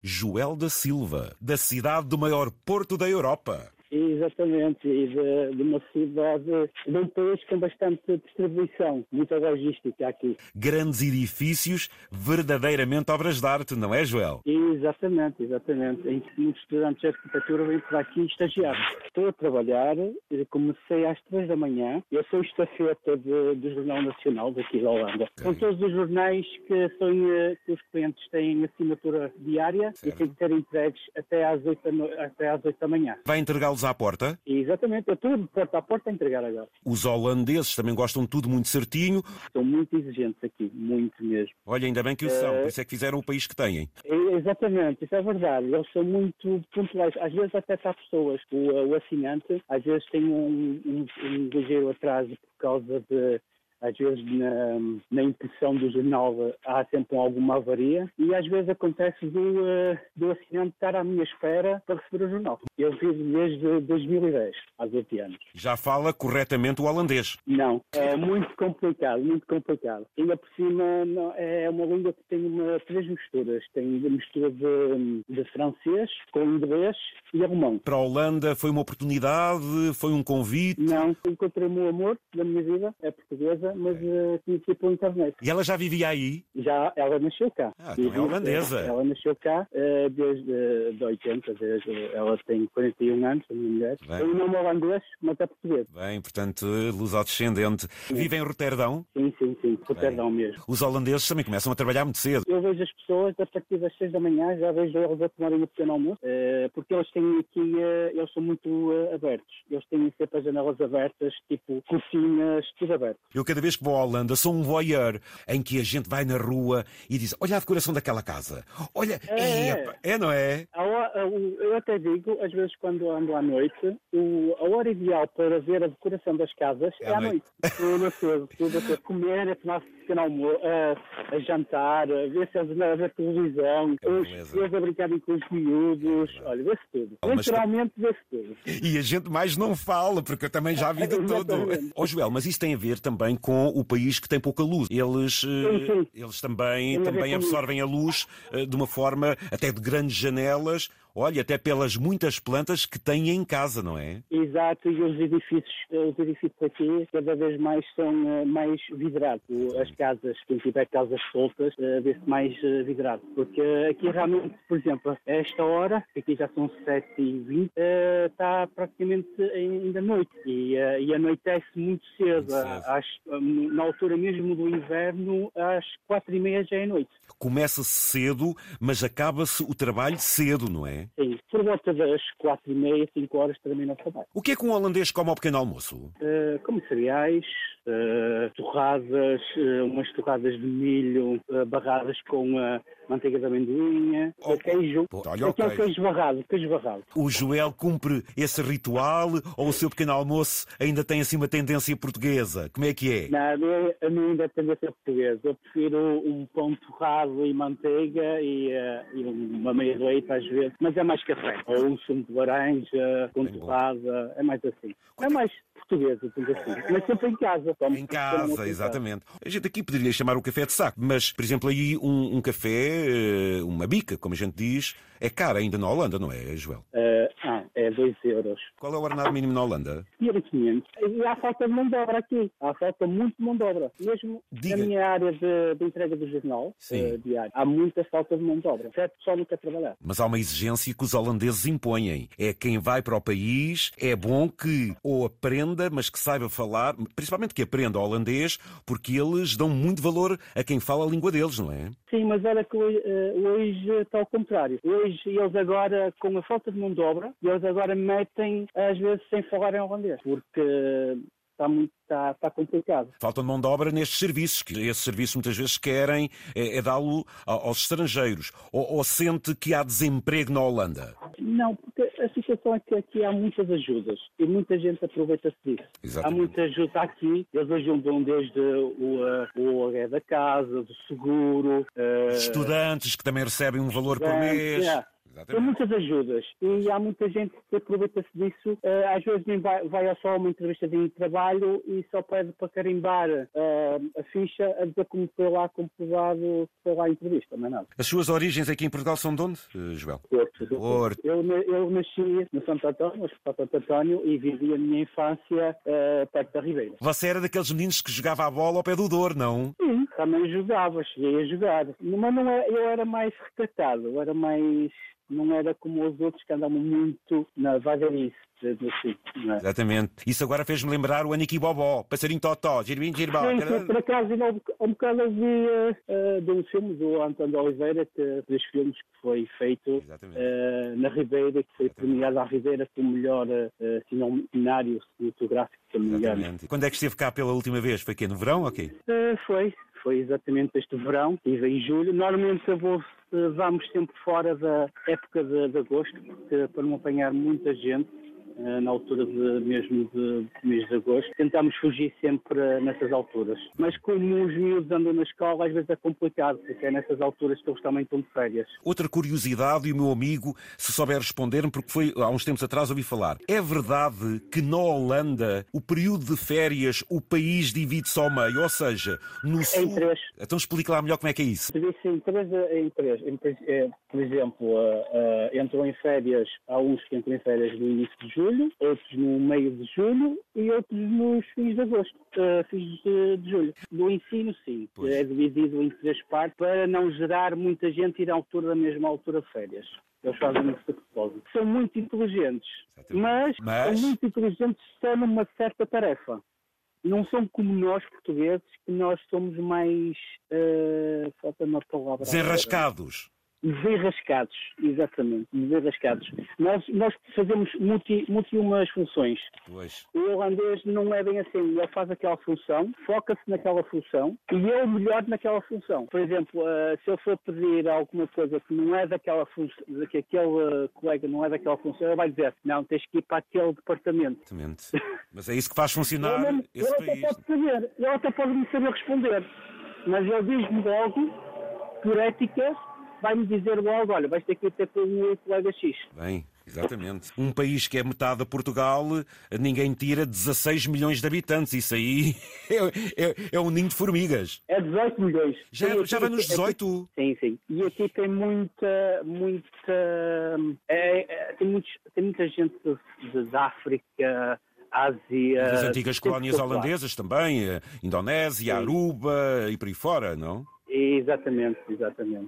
Joel da Silva, da cidade do maior porto da Europa. Exatamente, e de, de, uma cidade, de um país com bastante distribuição, muita logística aqui. Grandes edifícios, verdadeiramente obras de arte, não é, Joel? Exatamente, exatamente. Em que muitos estudantes de arquitetura vêm para aqui estagiar. Estou a trabalhar, comecei às três da manhã, eu sou estafeta de, do Jornal Nacional daqui da Holanda. Okay. São todos os jornais que, são, eh, que os clientes têm assinatura diária certo. e têm que ser entregues até às oito até às 8 da manhã. Vai entregá-los à porta? Exatamente, eu tudo porta a porta a entregar agora. Os holandeses também gostam de tudo muito certinho. São muito exigentes aqui, muito mesmo. Olha, ainda bem que o são, por isso é que fizeram o país que têm. É, exatamente, isso é verdade. Eles são muito pontuais. Às vezes até está pessoas, o, o assinante, às vezes tem um, um, um ligeiro atraso por causa de às vezes na, na, impressão do jornal há sempre alguma avaria e às vezes acontece do, uh, do assinante estar à minha espera para receber o jornal. Eu vivo desde 2010, há 20 anos. Já fala corretamente o holandês? Não, é muito complicado, muito complicado. Ainda por cima não, é uma língua que tem uma, três misturas. Tem a mistura de, de francês com inglês e alemão. Para a Holanda foi uma oportunidade, foi um convite? Não, encontrei o meu amor da minha vida, é portuguesa mas uh, conheci pela internet. E ela já vivia aí? Já, ela nasceu cá. Ah, então é holandesa. Ela nasceu cá uh, desde uh, de 80, desde, ela tem 41 anos, a minha mulher. Bem. Eu não holandês, mas é português. Bem, portanto, luso-descendente. Vive em Roterdão? Sim, sim, sim, Roterdão Bem. mesmo. Os holandeses também começam a trabalhar muito cedo. Eu vejo as pessoas a partir das 6 da manhã, já vejo eles a tomarem o pequeno almoço, porque eles têm aqui, eles são muito abertos. Eles têm sempre as janelas abertas, tipo cozinhas, tudo aberto. Eu cada vez que vou à Holanda sou um voyeur em que a gente vai na rua e diz: Olha a decoração daquela casa. Olha, é, é, é não é? Eu até digo, às vezes, quando ando à noite, a hora ideal para ver a decoração das casas é, é à noite. Tudo a cedo, tudo a cedo. Comer, a tomar pequeno almoço, a, a jantar, a ver se eles a ver televisão, é os, eles a brincarem com os miúdos. É Olha, vê-se tudo. Literalmente vê-se tudo. E a gente mais não fala, porque eu também já vi de tudo. Ó oh, Joel, mas isso tem a ver também com o país que tem pouca luz. Eles, sim, sim. eles também, também absorvem a luz eh, de uma forma até de grandes janelas Olha, até pelas muitas plantas que têm em casa, não é? Exato, e os edifícios, os edifícios aqui cada vez mais são uh, mais vidrados. As casas, quem tiver casas soltas, uh, vê-se mais vidrado. Porque aqui realmente, por exemplo, a esta hora, aqui já são 7h20, uh, está praticamente ainda noite. E, e anoitece muito cedo. Às, na altura mesmo do inverno, às 4h30 já é noite. Começa cedo, mas acaba-se o trabalho cedo, não é? Sim, por volta das quatro e meia, cinco horas termina o trabalho. O que é que um holandês come ao pequeno almoço? Uh, como cereais, uh, torradas, uh, umas torradas de milho uh, barradas com manteiga de amendoim, oh, queijo. olha, okay. queijo barrado, queijo barrado. O Joel cumpre esse ritual ou o seu pequeno almoço ainda tem assim uma tendência portuguesa? Como é que é? Não, a mim ainda tem tendência portuguesa. Eu prefiro um pão torrado e manteiga e, e uma meia leite às vezes, mas é mais café. Ou um sumo de laranja com torrada, é mais assim. É mais portuguesa, tudo assim. Mas sempre em casa. Em casa, exatamente. A gente aqui poderia chamar o café de saco, mas, por exemplo, aí um, um café, eh, uma bica, como a gente diz, é caro ainda na Holanda, não é, Joel? Uh, ah, é 2 euros. Qual é o ordenado mínimo na Holanda? 500. E há falta de mão de obra aqui. Há falta muito de mão de obra. Mesmo Diga. na minha área de, de entrega do jornal uh, diário, há muita falta de mão de obra. Certo? Só não quer trabalhar. Mas há uma exigência que os holandeses impõem. É quem vai para o país, é bom que ou aprenda, mas que saiba falar, principalmente que aprenda holandês, porque eles dão muito valor a quem fala a língua deles, não é? Sim, mas olha que hoje, uh, hoje está ao contrário. Hoje eles agora, com a falta de mão de obra, eles agora metem, às vezes, sem falar em holandês, porque está muito está, está complicado. Falta mão de obra nestes serviços, que esses serviços muitas vezes querem é, é dá-lo aos estrangeiros. Ou, ou, sente que há desemprego na Holanda? Não, porque a situação é que aqui há muitas ajudas e muita gente aproveita-se disso. Exatamente. Há muita ajuda aqui, eles ajudam desde o, o aluguel da casa, do seguro. Uh, Estudantes que também recebem um valor por mês. É. Tem muitas ajudas e há muita gente que aproveita-se disso. Uh, às vezes nem vai, vai só uma entrevista de trabalho e só pede para carimbar uh, a ficha a dizer como foi lá comprovado foi lá a entrevista, não é nada. As suas origens aqui em Portugal são de onde, uh, Joel? Porto. Porto. Eu, eu nasci no Santo António, no Santo António, e vivi a minha infância perto da Ribeira. Você era daqueles meninos que jogava a bola ao pé do Douro, não? Sim, também jogava, cheguei a jogar. Mas não é, eu era mais recatado, eu era mais não era como os outros que andavam muito na vagarice. Assim, é? Exatamente. Isso agora fez-me lembrar o Aniki Bobó, Passarinho Totó, Girbim Girbó. Sim, por acaso, um bocado havia uh, de um filme do António Oliveira, que dos filmes que foi feito uh, na Ribeira, que foi premiado à Ribeira como melhor uh, cenário cinematográfico, se não me engano. Quando é que esteve cá pela última vez? Foi aqui no verão ou okay? uh, Foi, foi exatamente este verão, estive em julho. Normalmente eu vou, vamos sempre fora da época de, de agosto, porque, para não apanhar muita gente. Eh, na altura de, mesmo de, de mês de agosto. Tentamos fugir sempre nessas alturas. Mas como os miúdos andam na escola, às vezes é complicado, porque é nessas alturas que eles também estão de férias. Outra curiosidade, e o meu amigo, se souber responder-me, porque foi há uns tempos atrás ouvi falar. É verdade que na Holanda, o período de férias, o país divide-se ao meio, ou seja, no sul... Em três. Então explique lá melhor como é que é isso. Divide-se em três. Em três. Em, eh, por exemplo, uh, uh, entram em férias, há uns que entram em férias no início de julho, julho, outros no meio de julho e outros nos fins de agosto, uh, fins de, de, julho. Do ensino, sim, pois. é dividido em três partes para não gerar muita gente ir à altura da mesma altura de férias. Eles fazem isso de propósito. São muito inteligentes, mas, mas são muito inteligentes só numa certa tarefa não são como nós portugueses, que nós somos mais. Uh, falta uma palavra. Desenrascados. Desenrascados, exatamente, desenrascados. Nós, nós fazemos multi, multi umas funções. Pois. O holandês não é bem assim, ele faz aquela função, foca-se naquela função e é o melhor naquela função. Por exemplo, uh, se ele for pedir alguma coisa que não é daquela função, que aquele uh, colega não é daquela função, ele vai dizer, não, tens que ir para aquele departamento. Mas é isso que faz funcionar ele, esse ele país. Até pode saber, ele até pode me saber responder, mas ele diz-me logo, por ética, vai-me dizer logo, olha, vais ter que ir ter com o colega X. Bem, exatamente. Um país que é metade de Portugal, ninguém tira 16 milhões de habitantes. Isso aí é, é, é um ninho de formigas. É 18 milhões. Já, sim, já vai nos 18? Sim, sim. E aqui tem muita, muita... É, é, tem, muitos, tem muita gente de África... Ásia. Das antigas colónias holandesas também, Indonésia, Aruba e por aí fora, não? Exatamente, exatamente.